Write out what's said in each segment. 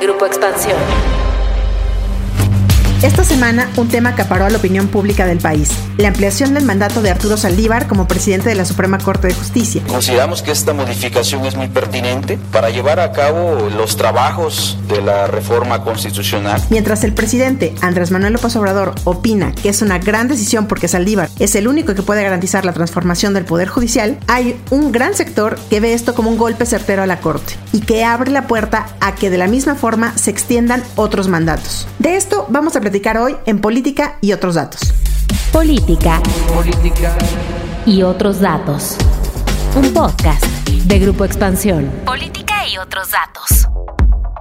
Grupo Expansión. Esta semana, un tema acaparó a la opinión pública del país, la ampliación del mandato de Arturo Saldívar como presidente de la Suprema Corte de Justicia. Consideramos que esta modificación es muy pertinente para llevar a cabo los trabajos de la reforma constitucional. Mientras el presidente Andrés Manuel López Obrador opina que es una gran decisión porque Saldívar es el único que puede garantizar la transformación del Poder Judicial, hay un gran sector que ve esto como un golpe certero a la Corte y que abre la puerta a que de la misma forma se extiendan otros mandatos. De esto vamos a platicar hoy en Política y otros datos. Política. Política. Y otros datos. Un podcast de Grupo Expansión. Política y otros datos.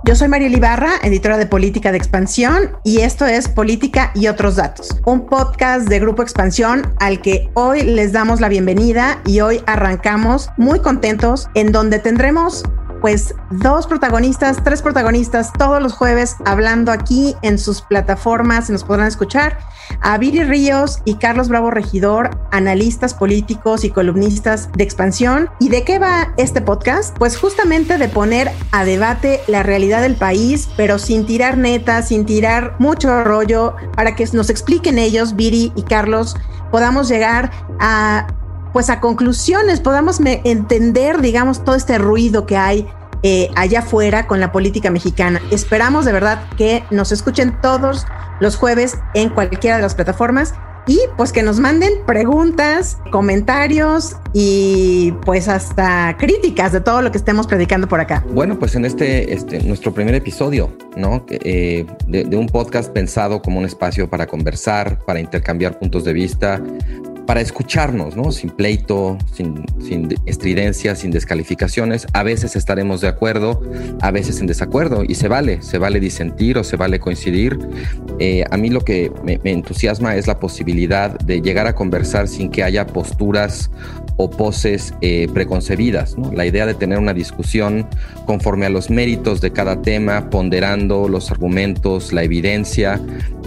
Yo soy María Ibarra, editora de Política de Expansión, y esto es Política y otros datos, un podcast de Grupo Expansión al que hoy les damos la bienvenida y hoy arrancamos muy contentos en donde tendremos pues dos protagonistas, tres protagonistas todos los jueves hablando aquí en sus plataformas, nos podrán escuchar, a Viri Ríos y Carlos Bravo Regidor, analistas políticos y columnistas de expansión. ¿Y de qué va este podcast? Pues justamente de poner a debate la realidad del país, pero sin tirar neta, sin tirar mucho rollo, para que nos expliquen ellos, Viri y Carlos, podamos llegar a pues a conclusiones, podamos entender, digamos, todo este ruido que hay eh, allá afuera con la política mexicana. Esperamos de verdad que nos escuchen todos los jueves en cualquiera de las plataformas y pues que nos manden preguntas, comentarios y pues hasta críticas de todo lo que estemos predicando por acá. Bueno, pues en este, este nuestro primer episodio, ¿no? Eh, de, de, un podcast pensado como un espacio para conversar, para intercambiar puntos de vista, para escucharnos, ¿no? Sin pleito, sin, sin sin descalificaciones. A veces estaremos de acuerdo, a veces en desacuerdo, y se vale, se vale disentir o se vale coincidir. Eh, a mí lo que me entusiasma es la posibilidad de llegar a conversar sin que haya posturas o poses eh, preconcebidas. La idea de tener una discusión conforme a los méritos de cada tema, ponderando los argumentos, la evidencia,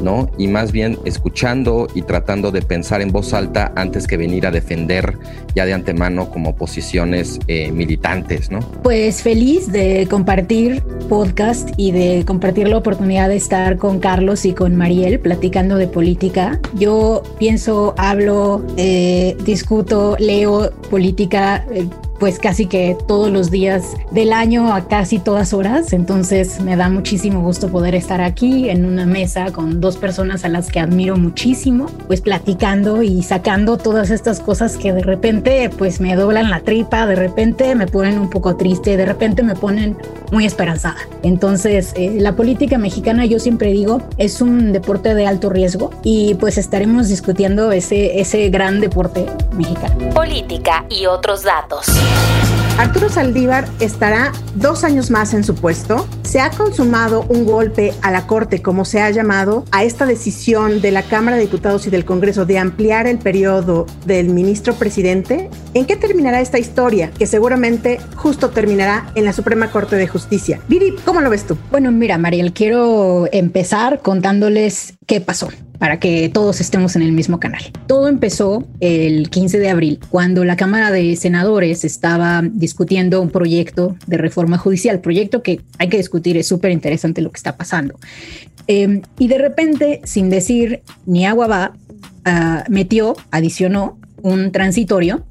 ¿no? y más bien escuchando y tratando de pensar en voz alta antes que venir a defender ya de antemano como posiciones eh, militantes. ¿no? Pues feliz de compartir podcast y de compartir la oportunidad de estar con Carlos y con Mariel platicando de política. Yo pienso, hablo, eh, discuto, leo política eh, pues casi que todos los días del año a casi todas horas. Entonces me da muchísimo gusto poder estar aquí en una mesa con dos personas a las que admiro muchísimo, pues platicando y sacando todas estas cosas que de repente pues me doblan la tripa, de repente me ponen un poco triste, de repente me ponen muy esperanzada. Entonces eh, la política mexicana yo siempre digo es un deporte de alto riesgo y pues estaremos discutiendo ese, ese gran deporte mexicano. Política y otros datos. Arturo Saldívar estará dos años más en su puesto. Se ha consumado un golpe a la Corte, como se ha llamado, a esta decisión de la Cámara de Diputados y del Congreso de ampliar el periodo del ministro presidente. ¿En qué terminará esta historia? Que seguramente justo terminará en la Suprema Corte de Justicia. Viri, ¿cómo lo ves tú? Bueno, mira, Mariel, quiero empezar contándoles qué pasó para que todos estemos en el mismo canal. Todo empezó el 15 de abril, cuando la Cámara de Senadores estaba discutiendo un proyecto de reforma judicial, proyecto que hay que discutir, es súper interesante lo que está pasando. Eh, y de repente, sin decir ni agua va, uh, metió, adicionó un transitorio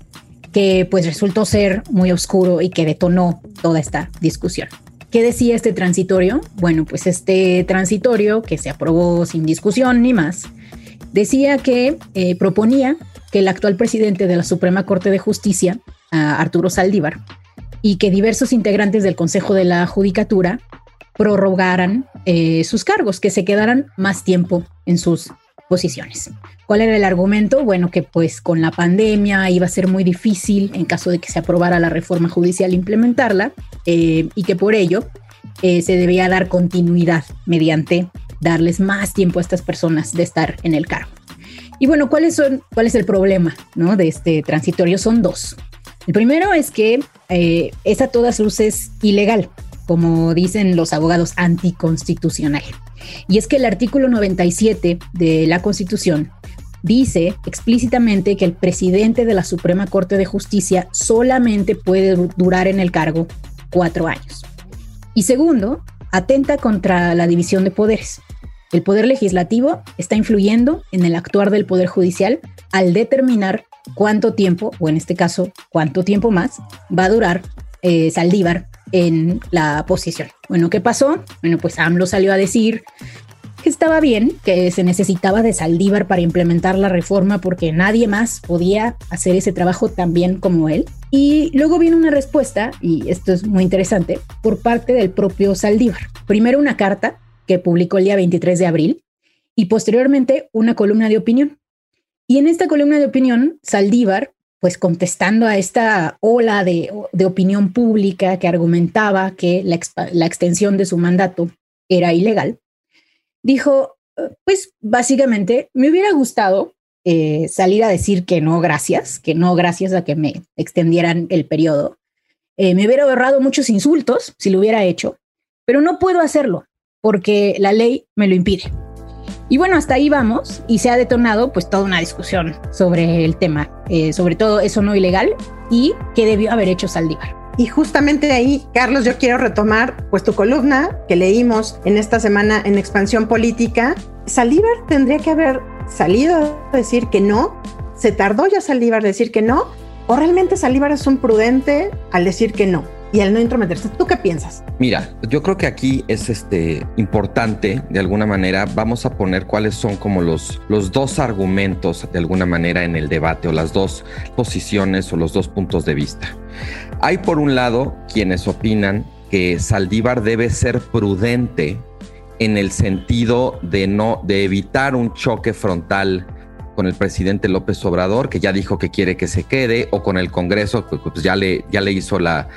que pues resultó ser muy oscuro y que detonó toda esta discusión. ¿Qué decía este transitorio? Bueno, pues este transitorio, que se aprobó sin discusión ni más, decía que eh, proponía que el actual presidente de la Suprema Corte de Justicia, Arturo Saldívar, y que diversos integrantes del Consejo de la Judicatura prorrogaran eh, sus cargos, que se quedaran más tiempo en sus posiciones. ¿Cuál era el argumento? Bueno, que pues con la pandemia iba a ser muy difícil en caso de que se aprobara la reforma judicial implementarla eh, y que por ello eh, se debía dar continuidad mediante darles más tiempo a estas personas de estar en el cargo. Y bueno, ¿cuáles son, ¿cuál es el problema ¿no? de este transitorio? Son dos. El primero es que eh, es a todas luces ilegal, como dicen los abogados anticonstitucional. Y es que el artículo 97 de la Constitución dice explícitamente que el presidente de la Suprema Corte de Justicia solamente puede durar en el cargo cuatro años. Y segundo, atenta contra la división de poderes. El poder legislativo está influyendo en el actuar del poder judicial al determinar cuánto tiempo, o en este caso, cuánto tiempo más, va a durar eh, Saldívar en la posición. Bueno, ¿qué pasó? Bueno, pues AMLO salió a decir que estaba bien, que se necesitaba de Saldívar para implementar la reforma porque nadie más podía hacer ese trabajo tan bien como él. Y luego viene una respuesta, y esto es muy interesante, por parte del propio Saldívar. Primero una carta que publicó el día 23 de abril y posteriormente una columna de opinión. Y en esta columna de opinión, Saldívar, pues contestando a esta ola de, opinión pública que argumentaba que la, la extensión de su mandato era ilegal, dijo, eh, pues básicamente me hubiera gustado eh, salir a decir que no, gracias, que no, gracias a que me extendieran el periodo. Eh, me hubiera ahorrado muchos insultos si lo hubiera hecho, pero no puedo hacerlo porque la ley me lo impide. Y bueno, hasta ahí vamos y se ha detonado pues toda una discusión sobre el tema, sobre todo eso no ilegal y qué debió haber hecho Saldívar. Y justamente ahí, Carlos, yo quiero retomar pues tu columna que leímos en esta semana en Expansión Política. Saldívar tendría que haber salido a decir que no. ¿Se tardó ya Saldívar decir que no? ¿O realmente Saldívar es un prudente al decir que no? Y al no intrometerse. ¿Tú qué piensas? Mira, yo creo que aquí es este importante de alguna manera. Vamos a poner cuáles son como los, los dos argumentos de alguna manera en el debate o las dos posiciones o los dos puntos de vista. Hay por un lado quienes opinan que Saldívar debe ser prudente en el sentido de no de evitar un choque frontal con el presidente López Obrador, que ya dijo que quiere que se quede, o con el Congreso, pues, pues ya le, ya le hizo la,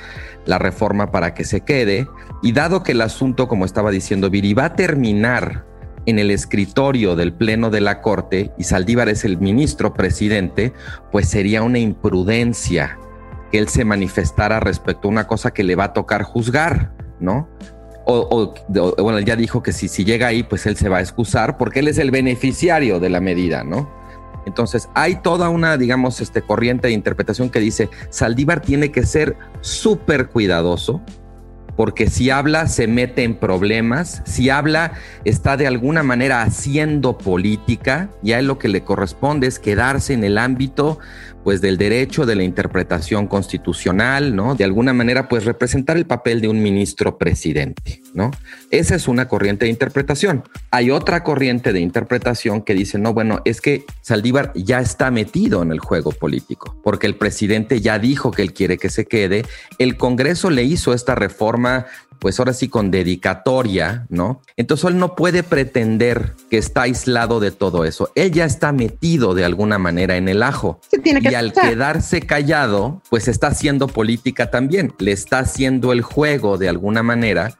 la reforma para que se quede. Y dado que el asunto, como estaba diciendo Viri, va a terminar en el escritorio del Pleno de la Corte y Saldívar es el ministro presidente, pues sería una imprudencia que él se manifestara respecto a una cosa que le va a tocar juzgar, ¿no? O, bueno, él ya dijo que si, si llega ahí, pues él se va a excusar porque él es el beneficiario de la medida, ¿no? Entonces, hay toda una, digamos, este, corriente de interpretación que dice, Saldívar tiene que ser súper cuidadoso, porque si habla se mete en problemas, si habla está de alguna manera haciendo política, y a lo que le corresponde es quedarse en el ámbito pues del derecho de la interpretación constitucional, ¿no? De alguna manera, pues representar el papel de un ministro presidente, ¿no? Esa es una corriente de interpretación. Hay otra corriente de interpretación que dice, no, bueno, es que Saldívar ya está metido en el juego político, porque el presidente ya dijo que él quiere que se quede, el Congreso le hizo esta reforma pues ahora sí con dedicatoria, ¿no? Entonces él no puede pretender que está aislado de todo eso. Él ya está metido de alguna manera en el ajo. y al quedarse callado, pues está haciendo política también. Le está haciendo el juego de alguna manera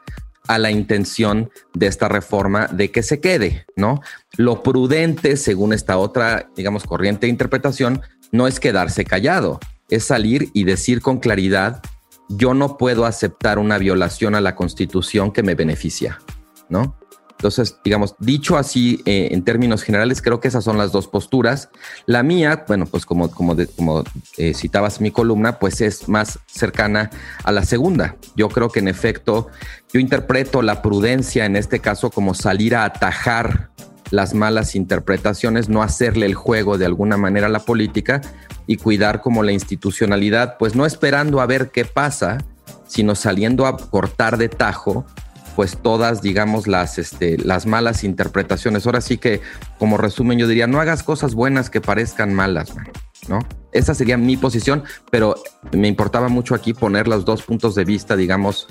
a la intención de esta reforma de que se quede, ¿no? Lo prudente, según esta otra, digamos, corriente de interpretación, no es quedarse callado, es salir y decir con claridad yo no puedo aceptar una violación a la constitución que me beneficia, ¿no? Entonces, digamos, dicho así eh, en términos generales, creo que esas son las dos posturas. La mía, bueno, pues como, como, como eh, citabas mi columna, pues es más cercana a la segunda. Yo creo que en efecto, yo interpreto la prudencia en este caso como salir a atajar las malas interpretaciones, no hacerle el juego de alguna manera a la política y cuidar como la institucionalidad, pues no esperando a ver qué pasa, sino saliendo a cortar de tajo pues todas, digamos, las, este, las malas interpretaciones. Ahora sí que, como resumen, yo diría, no hagas cosas buenas que parezcan malas, ¿no? Esa sería mi posición, pero me importaba mucho aquí poner los dos puntos de vista, digamos,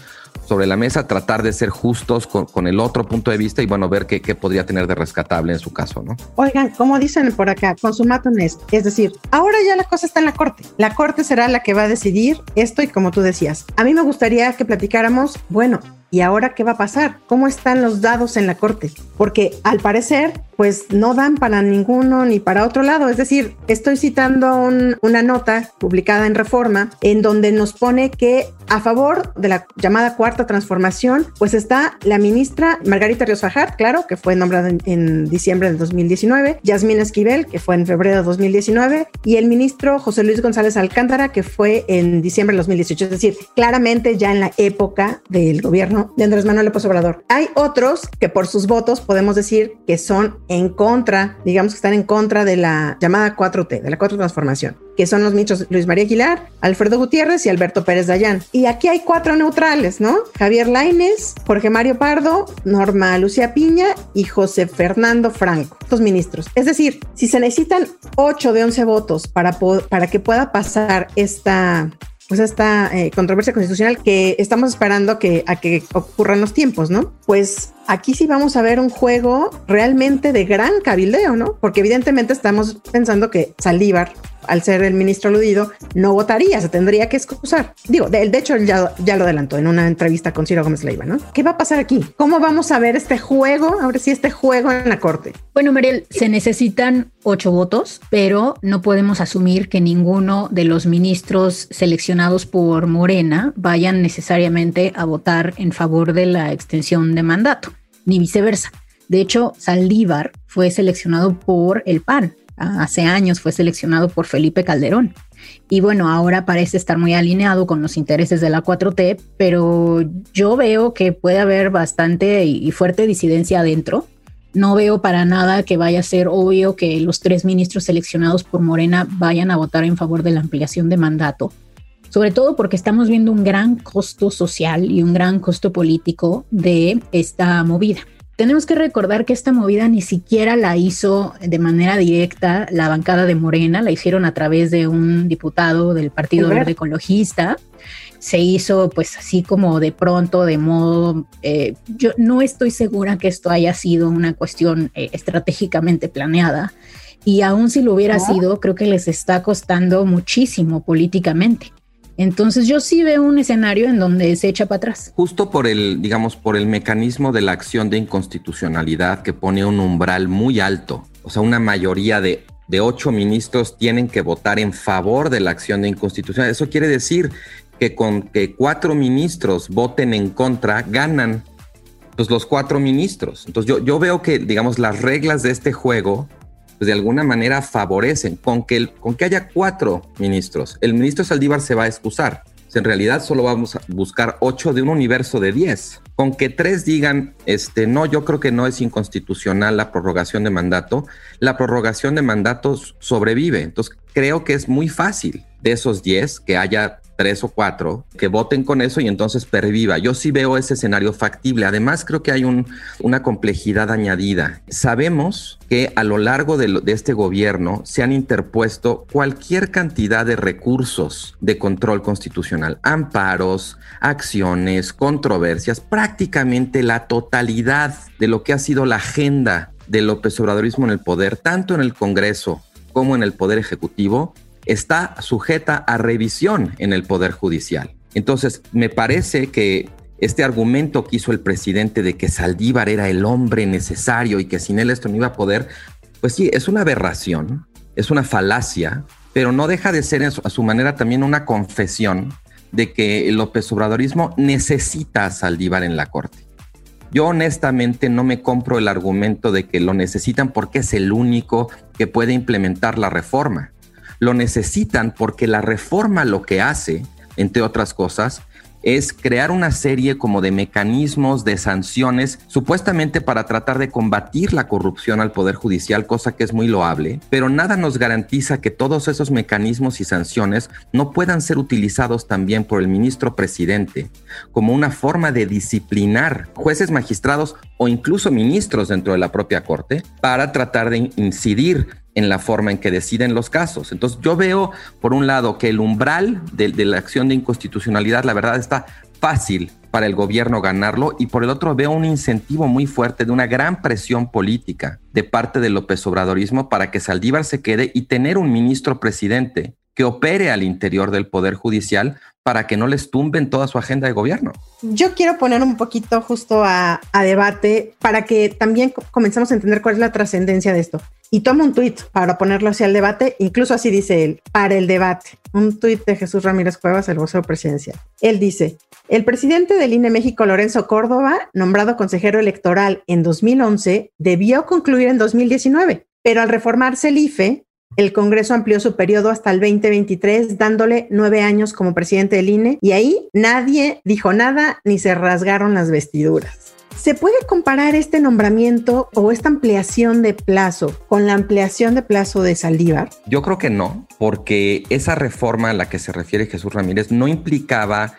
sobre la mesa, tratar de ser justos con, el otro punto de vista y bueno, ver qué, podría tener de rescatable en su caso, ¿no? Oigan, como dicen por acá, consumato esto, es decir, ahora ya la cosa está en la corte. La corte será la que va a decidir esto y como tú decías, a mí me gustaría que platicáramos, bueno, ¿y ahora qué va a pasar? ¿Cómo están los dados en la corte? Porque al parecer pues no dan para ninguno ni para otro lado. Es decir, estoy citando una nota publicada en Reforma en donde nos pone que a favor de la llamada cuarta transformación, pues está la ministra Margarita Ríos Fajat, claro, que fue nombrada en, diciembre de 2019, Yasmín Esquivel, que fue en febrero de 2019, y el ministro José Luis González Alcántara, que fue en diciembre de 2018. Es decir, claramente ya en la época del gobierno de Andrés Manuel López Obrador. Hay otros que por sus votos podemos decir que son en contra, digamos que están en contra de la llamada 4T, de la cuarta transformación, que son los michos Luis María Aguilar, Alfredo Gutiérrez y Alberto Pérez Dayán. Y aquí hay cuatro neutrales, ¿no? Javier Laines, Jorge Mario Pardo, Norma Lucía Piña y José Fernando Franco, los ministros. Es decir, si se necesitan 8 de 11 votos para, para que pueda pasar esta pues esta eh, controversia constitucional que estamos esperando que, a que ocurran los tiempos, ¿no? Pues aquí sí vamos a ver un juego realmente de gran cabildeo, ¿no? Porque evidentemente estamos pensando que Saldívar al ser el ministro aludido, no votaría, se tendría que excusar. Digo, de, de hecho, ya, ya lo adelantó en una entrevista con Ciro Gómez Leiva, ¿no? ¿Qué va a pasar aquí? ¿Cómo vamos a ver este juego? Ahora sí, este juego en la corte. Bueno, Mariel, se necesitan ocho votos, pero no podemos asumir que ninguno de los ministros seleccionados por Morena vayan necesariamente a votar en favor de la extensión de mandato, ni viceversa. De hecho, Saldívar fue seleccionado por el PAN, hace años fue seleccionado por Felipe Calderón. Y bueno, ahora parece estar muy alineado con los intereses de la 4T, pero yo veo que puede haber bastante y fuerte disidencia adentro. No veo para nada que vaya a ser obvio que los tres ministros seleccionados por Morena vayan a votar en favor de la ampliación de mandato, sobre todo porque estamos viendo un gran costo social y un gran costo político de esta movida tenemos que recordar que esta movida ni siquiera la hizo de manera directa la bancada de Morena, la hicieron a través de un diputado del Partido Verde Ecologista. Se hizo pues así como de pronto, de modo, eh, yo no estoy segura que esto haya sido una cuestión eh, estratégicamente planeada y aún si lo hubiera sido, creo que les está costando muchísimo políticamente. Entonces yo sí veo un escenario en donde se echa para atrás. Justo por el, digamos, por el mecanismo de la acción de inconstitucionalidad que pone un umbral muy alto. O sea, una mayoría de, de ocho ministros tienen que votar en favor de la acción de inconstitucionalidad. Eso quiere decir que con que cuatro ministros voten en contra, ganan pues, los cuatro ministros. Entonces yo, yo veo que, digamos, las reglas de este juego pues, de alguna manera favorecen con que, con que haya cuatro ministros. El ministro Saldívar se va a excusar. En realidad solo vamos a buscar ocho de un universo de diez. Con que tres digan, este, no, yo creo que no es inconstitucional la prorrogación de mandato, la prorrogación de mandatos sobrevive. Entonces creo que es muy fácil de esos diez que haya tres o cuatro que voten con eso y entonces perviva. Yo sí veo ese escenario factible. Además, creo que hay una complejidad añadida. Sabemos que a lo largo de, de este gobierno se han interpuesto cualquier cantidad de recursos de control constitucional, amparos, acciones, controversias, prácticamente la totalidad de lo que ha sido la agenda del López Obradorismo en el poder, tanto en el Congreso como en el Poder Ejecutivo, está sujeta a revisión en el Poder Judicial. Entonces, me parece que este argumento que hizo el presidente de que Saldívar era el hombre necesario y que sin él esto no iba a poder, pues sí, es una aberración, es una falacia, pero no deja de ser a su manera también una confesión de que el López Obradorismo necesita a Saldívar en la Corte. Yo honestamente no me compro el argumento de que lo necesitan porque es el único que puede implementar la reforma lo necesitan porque la reforma lo que hace, entre otras cosas, es crear una serie como de mecanismos de sanciones, supuestamente para tratar de combatir la corrupción al Poder Judicial, cosa que es muy loable, pero nada nos garantiza que todos esos mecanismos y sanciones no puedan ser utilizados también por el ministro presidente como una forma de disciplinar jueces, magistrados o incluso ministros dentro de la propia Corte para tratar de incidir en la forma en que deciden los casos. Entonces yo veo, por un lado, que el umbral de, la acción de inconstitucionalidad, la verdad, está fácil para el gobierno ganarlo y por el otro veo un incentivo muy fuerte de una gran presión política de parte del López Obradorismo para que Saldívar se quede y tener un ministro presidente que opere al interior del Poder Judicial para que no les tumben toda su agenda de gobierno. Yo quiero poner un poquito justo a, debate para que también comencemos a entender cuál es la trascendencia de esto. Y toma un tuit para ponerlo hacia el debate, incluso así dice él, para el debate. Un tuit de Jesús Ramírez Cuevas, el vocero presidencial. Él dice, el presidente del INE México, Lorenzo Córdoba, nombrado consejero electoral en 2011, debió concluir en 2019, pero al reformarse el IFE, el Congreso amplió su periodo hasta el 2023, dándole nueve años como presidente del INE, y ahí nadie dijo nada ni se rasgaron las vestiduras. ¿Se puede comparar este nombramiento o esta ampliación de plazo con la ampliación de plazo de Saldívar? Yo creo que no, porque esa reforma a la que se refiere Jesús Ramírez no implicaba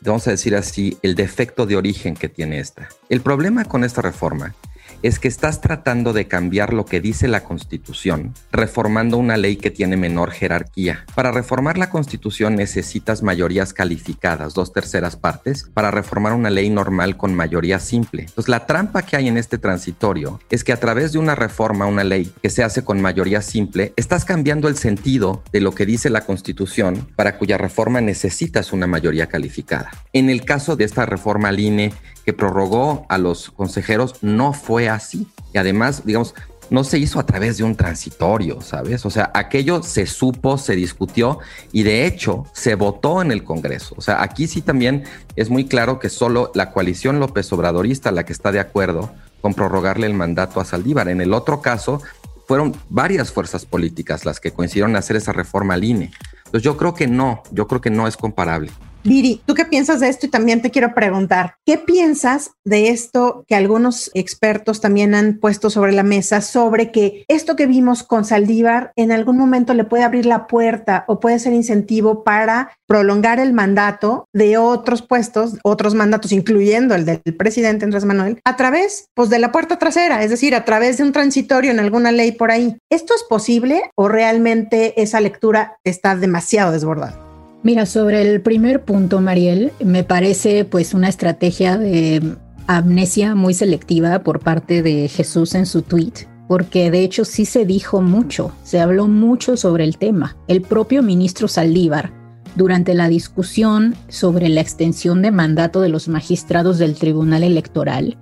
vamos a decir así, el defecto de origen que tiene esta. El problema con esta reforma es que estás tratando de cambiar lo que dice la Constitución, reformando una ley que tiene menor jerarquía. Para reformar la Constitución necesitas mayorías calificadas, dos terceras partes, para reformar una ley normal con mayoría simple. Entonces, la trampa que hay en este transitorio es que a través de una reforma una ley que se hace con mayoría simple, estás cambiando el sentido de lo que dice la Constitución, para cuya reforma necesitas una mayoría calificada. En el caso de esta reforma al INE que prorrogó a los consejeros no fue así. Y además, digamos, no se hizo a través de un transitorio, ¿sabes? O sea, aquello se supo, se discutió y de hecho se votó en el Congreso. O sea, aquí sí también es muy claro que solo la coalición López Obradorista la que está de acuerdo con prorrogarle el mandato a Saldívar. En el otro caso, fueron varias fuerzas políticas las que coincidieron en hacer esa reforma al INE. Entonces yo creo que no, yo creo que no es comparable. Viri, ¿tú qué piensas de esto? Y también te quiero preguntar, ¿qué piensas de esto que algunos expertos también han puesto sobre la mesa, sobre que esto que vimos con Saldívar en algún momento le puede abrir la puerta o puede ser incentivo para prolongar el mandato de otros puestos, otros mandatos, incluyendo el del presidente Andrés Manuel, a través pues, de la puerta trasera, es decir, a través de un transitorio en alguna ley por ahí? ¿Esto es posible o realmente esa lectura está demasiado desbordada? Mira, sobre el primer punto, Mariel, me parece pues una estrategia de amnesia muy selectiva por parte de Jesús en su tweet, porque de hecho sí se dijo mucho, se habló mucho sobre el tema. El propio ministro Saldívar, durante la discusión sobre la extensión de mandato de los magistrados del Tribunal Electoral,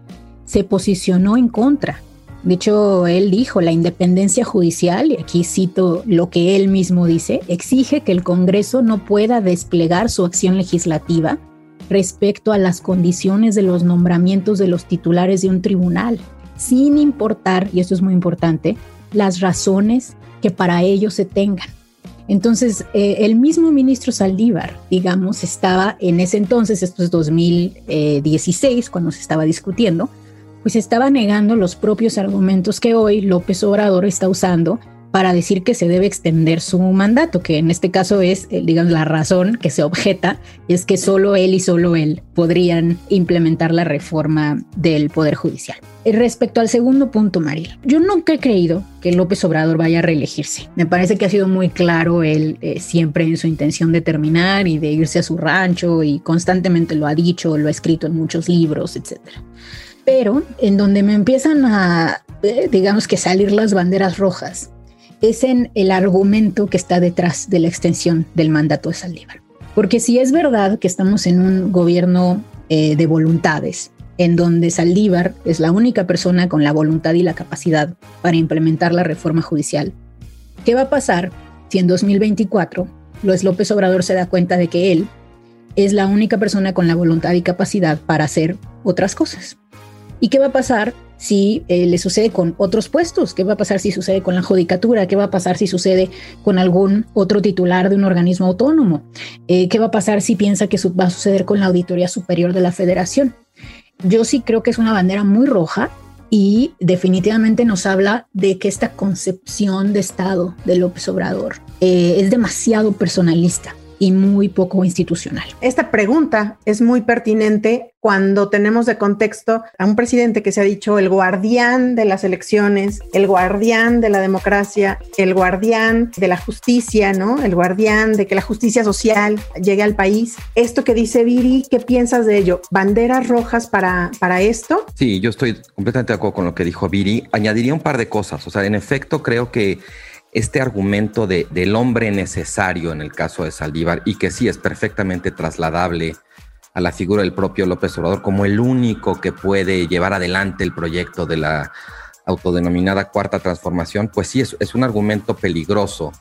se posicionó en contra de hecho, él dijo, la independencia judicial, y aquí cito lo que él mismo dice, exige que el Congreso no pueda desplegar su acción legislativa respecto a las condiciones de los nombramientos de los titulares de un tribunal, sin importar, y esto es muy importante, las razones que para ello se tengan. Entonces, eh, el mismo ministro Saldívar, digamos, estaba en ese entonces, esto es 2016, cuando se estaba discutiendo, pues estaba negando los propios argumentos que hoy López Obrador está usando para decir que se debe extender su mandato, que en este caso es, eh, digamos, la razón que se objeta es que solo él y solo él podrían implementar la reforma del Poder Judicial. Eh, respecto al segundo punto, Mariel, yo nunca he creído que López Obrador vaya a reelegirse. Me parece que ha sido muy claro él eh, siempre en su intención de terminar y de irse a su rancho y constantemente lo ha dicho, lo ha escrito en muchos libros, etcétera pero en donde me empiezan a, eh, digamos que salir las banderas rojas, es en el argumento que está detrás de la extensión del mandato de Saldívar. Porque si es verdad que estamos en un gobierno eh, de voluntades, en donde Saldívar es la única persona con la voluntad y la capacidad para implementar la reforma judicial, ¿qué va a pasar si en 2024 Luis López Obrador se da cuenta de que él es la única persona con la voluntad y capacidad para hacer otras cosas? ¿Y qué va a pasar si eh, le sucede con otros puestos? ¿Qué va a pasar si sucede con la judicatura? ¿Qué va a pasar si sucede con algún otro titular de un organismo autónomo? Eh, ¿Qué va a pasar si piensa que va a suceder con la Auditoría Superior de la Federación? Yo sí creo que es una bandera muy roja y definitivamente nos habla de que esta concepción de Estado de López Obrador eh, es demasiado personalista y muy poco institucional. Esta pregunta es muy pertinente cuando tenemos de contexto a un presidente que se ha dicho el guardián de las elecciones, el guardián de la democracia, el guardián de la justicia, ¿no? El guardián de que la justicia social llegue al país. Esto que dice Viri, ¿qué piensas de ello? ¿Banderas rojas para, para esto? Sí, yo estoy completamente de acuerdo con lo que dijo Viri. Añadiría un par de cosas. O sea, en efecto, creo que este argumento de, del hombre necesario en el caso de Saldívar y que sí es perfectamente trasladable a la figura del propio López Obrador como el único que puede llevar adelante el proyecto de la autodenominada cuarta transformación, pues sí es, un argumento peligroso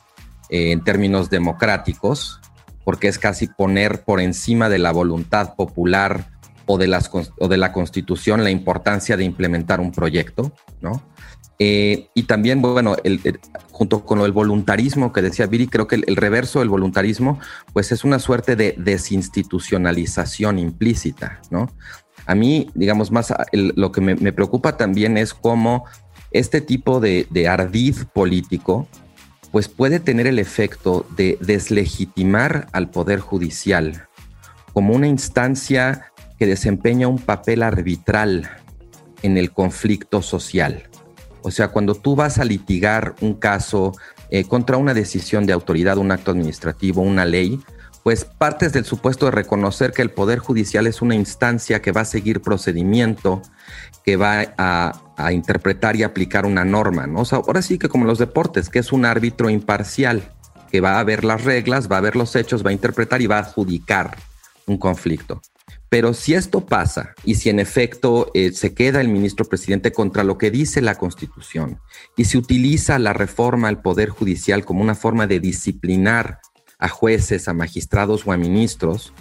eh, en términos democráticos, porque es casi poner por encima de la voluntad popular o de, las, o de la constitución la importancia de implementar un proyecto, ¿no? Eh, y también, bueno, junto con el voluntarismo que decía Viri, creo que el, reverso del voluntarismo, pues es una suerte de desinstitucionalización implícita, ¿no? A mí, digamos, más lo que me, preocupa también es cómo este tipo de, de ardid político, pues puede tener el efecto de deslegitimar al Poder Judicial como una instancia que desempeña un papel arbitral en el conflicto social. O sea, cuando tú vas a litigar un caso eh, contra una decisión de autoridad, un acto administrativo, una ley, pues partes del supuesto de reconocer que el Poder Judicial es una instancia que va a seguir procedimiento, que va a, interpretar y aplicar una norma, ¿no? Ahora sí que como los deportes, que es un árbitro imparcial, que va a ver las reglas, va a ver los hechos, va a interpretar y va a adjudicar un conflicto. Pero si esto pasa y si en efecto eh, se queda el ministro presidente contra lo que dice la Constitución y se utiliza la reforma al Poder Judicial como una forma de disciplinar a jueces, a magistrados o a ministros,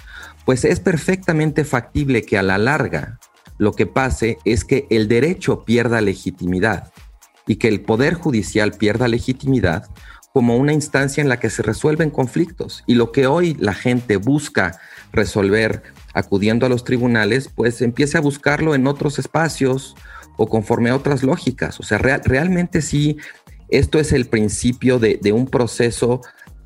pues es perfectamente factible que a la larga lo que pase es que el derecho pierda legitimidad y que el Poder Judicial pierda legitimidad como una instancia en la que se resuelven conflictos. Y lo que hoy la gente busca resolver acudiendo a los tribunales, pues empiece a buscarlo en otros espacios o conforme a otras lógicas. O sea, realmente sí, esto es el principio de, de un proceso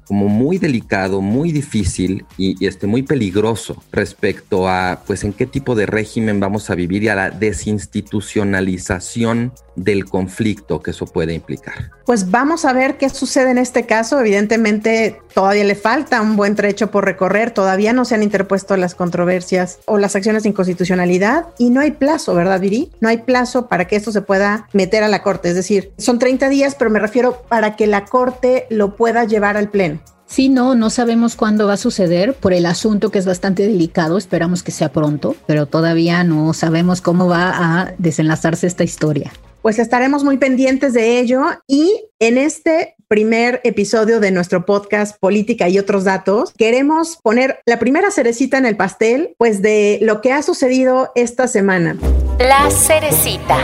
como muy delicado, muy difícil y, este, muy peligroso respecto a pues en qué tipo de régimen vamos a vivir y a la desinstitucionalización del conflicto que eso puede implicar. Pues vamos a ver qué sucede en este caso. Evidentemente todavía le falta un buen trecho por recorrer, todavía no se han interpuesto las controversias o las acciones de inconstitucionalidad y no hay plazo, ¿verdad, Viri? No hay plazo para que esto se pueda meter a la Corte. Es decir, son 30 días, pero me refiero para que la Corte lo pueda llevar al Pleno. Sí, no, no sabemos cuándo va a suceder por el asunto que es bastante delicado. Esperamos que sea pronto, pero todavía no sabemos cómo va a desenlazarse esta historia. Pues estaremos muy pendientes de ello y en este primer episodio de nuestro podcast Política y otros datos, queremos poner la primera cerecita en el pastel, pues de lo que ha sucedido esta semana. La cerecita.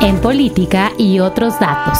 En política y otros datos.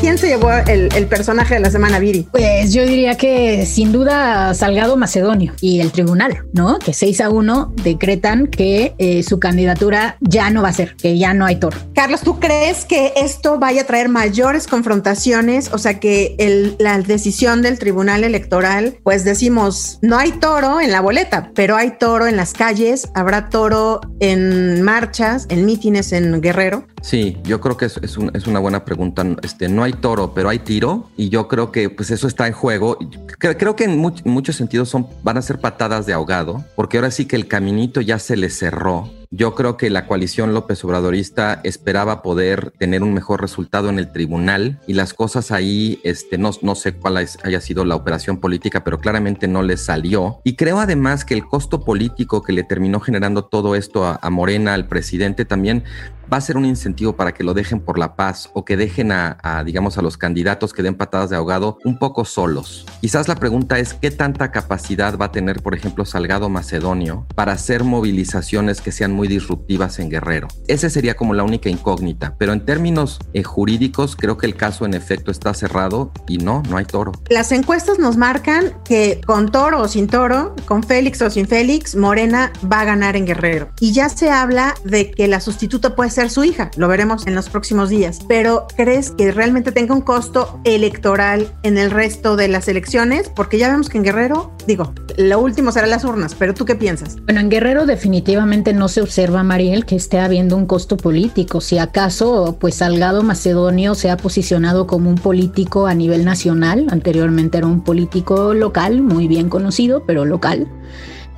¿Quién se llevó el, personaje de la semana, Viri? Pues yo diría que sin duda Salgado Macedonio y el tribunal, ¿no? Que 6 a 1 decretan que eh, su candidatura ya no va a ser, que ya no hay toro. Carlos, ¿tú crees que esto vaya a traer mayores confrontaciones? O sea, que la decisión del tribunal electoral, pues decimos, no hay toro en la boleta, pero hay toro en las calles, habrá toro en marchas, en mítines en Guerrero. Sí, yo creo que es, es, es una buena pregunta. Este, no hay toro, pero hay tiro y yo creo que pues eso está en juego. Creo, que en, muchos sentidos son, van a ser patadas de ahogado, porque ahora sí que el caminito ya se le cerró yo creo que la coalición López Obradorista esperaba poder tener un mejor resultado en el tribunal y las cosas ahí, este, no, no sé cuál haya sido la operación política, pero claramente no les salió. Y creo además que el costo político que le terminó generando todo esto a, a Morena, al presidente, también va a ser un incentivo para que lo dejen por la paz o que dejen a, digamos, a los candidatos que den patadas de ahogado un poco solos. Quizás la pregunta es qué tanta capacidad va a tener, por ejemplo, Salgado Macedonio para hacer movilizaciones que sean muy disruptivas en Guerrero. Ese sería como la única incógnita, pero en términos eh, jurídicos creo que el caso en efecto está cerrado y no, no hay toro. Las encuestas nos marcan que con toro o sin toro, con Félix o sin Félix, Morena va a ganar en Guerrero. Y ya se habla de que la sustituta puede ser su hija. Lo veremos en los próximos días. Pero ¿crees que realmente tenga un costo electoral en el resto de las elecciones? Porque ya vemos que en Guerrero, digo, lo último será las urnas, pero ¿tú qué piensas? Bueno, en Guerrero definitivamente no se observa, Mariel, que esté habiendo un costo político. Si acaso, pues Salgado Macedonio se ha posicionado como un político a nivel nacional. Anteriormente era un político local, muy bien conocido, pero local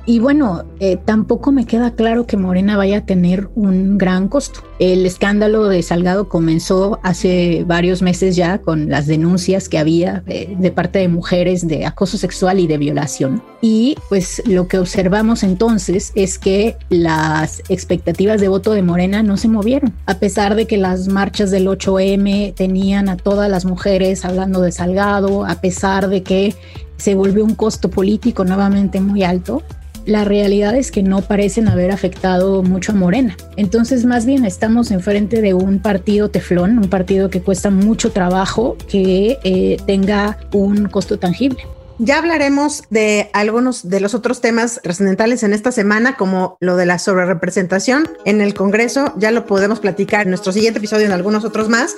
Y bueno, eh, tampoco me queda claro que Morena vaya a tener un gran costo. El escándalo de Salgado comenzó hace varios meses ya con las denuncias que había de, de parte de mujeres de acoso sexual y de violación. Y pues lo que observamos entonces es que las expectativas de voto de Morena no se movieron, a pesar de que las marchas del 8M tenían a todas las mujeres hablando de Salgado, a pesar de que se volvió un costo político nuevamente muy alto la realidad es que no parecen haber afectado mucho a Morena. Entonces, más bien estamos enfrente de un partido teflón, un partido que cuesta mucho trabajo que eh, tenga un costo tangible. Ya hablaremos de algunos de los otros temas trascendentales en esta semana, como lo de la sobrerepresentación en el Congreso. Ya lo podemos platicar en nuestro siguiente episodio en algunos otros más.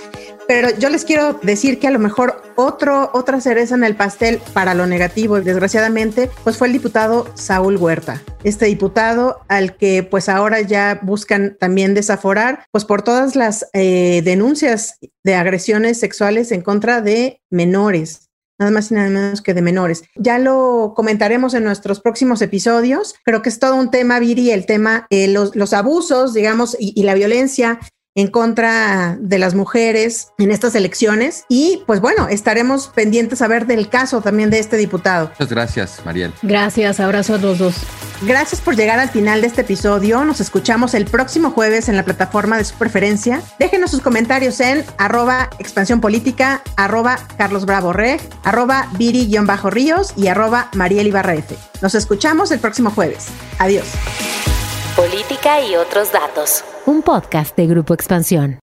Pero yo les quiero decir que a lo mejor otro, otra cereza en el pastel para lo negativo, y desgraciadamente, pues fue el diputado Saúl Huerta. Este diputado al que pues ahora ya buscan también desaforar, pues por todas las eh, denuncias de agresiones sexuales en contra de menores nada más y nada menos que de menores. Ya lo comentaremos en nuestros próximos episodios. Creo que es todo un tema, Viri, el tema, eh, los, los, abusos, digamos, y, y, la violencia en contra de las mujeres en estas elecciones. Y pues bueno, estaremos pendientes a ver del caso también de este diputado. Muchas gracias, Mariel. Gracias, abrazo a los dos. Gracias por llegar al final de este episodio. Nos escuchamos el próximo jueves en la plataforma de su preferencia. Déjenos sus comentarios en arroba expansión política, arroba Carlos Bravo Reg, arroba Viri-Ríos y arroba Mariel Ibarra F. Nos escuchamos el próximo jueves. Adiós. Política y otros datos. Un podcast de Grupo Expansión.